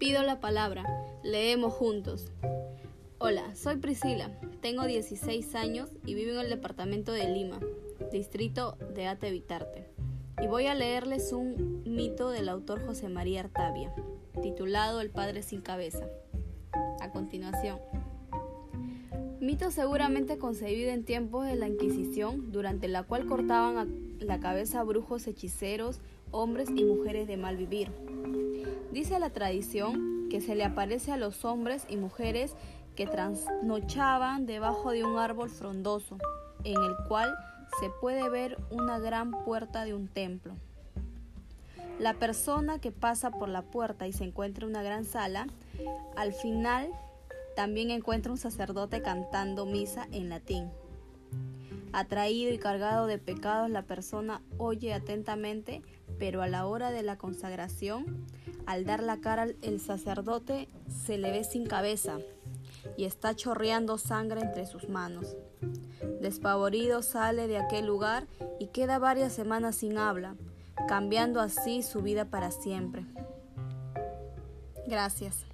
la palabra. Leemos juntos. Hola, soy Priscila, tengo 16 años y vivo en el departamento de Lima, distrito de Atevitarte. Y voy a leerles un mito del autor José María Artavia, titulado El Padre sin Cabeza. A continuación. Mito seguramente concebido en tiempos de la Inquisición, durante la cual cortaban la cabeza a brujos, hechiceros, hombres y mujeres de mal vivir. Dice la tradición que se le aparece a los hombres y mujeres que trasnochaban debajo de un árbol frondoso, en el cual se puede ver una gran puerta de un templo. La persona que pasa por la puerta y se encuentra en una gran sala, al final también encuentra un sacerdote cantando misa en latín. Atraído y cargado de pecados, la persona oye atentamente, pero a la hora de la consagración, al dar la cara el sacerdote se le ve sin cabeza y está chorreando sangre entre sus manos. Despavorido sale de aquel lugar y queda varias semanas sin habla, cambiando así su vida para siempre. Gracias.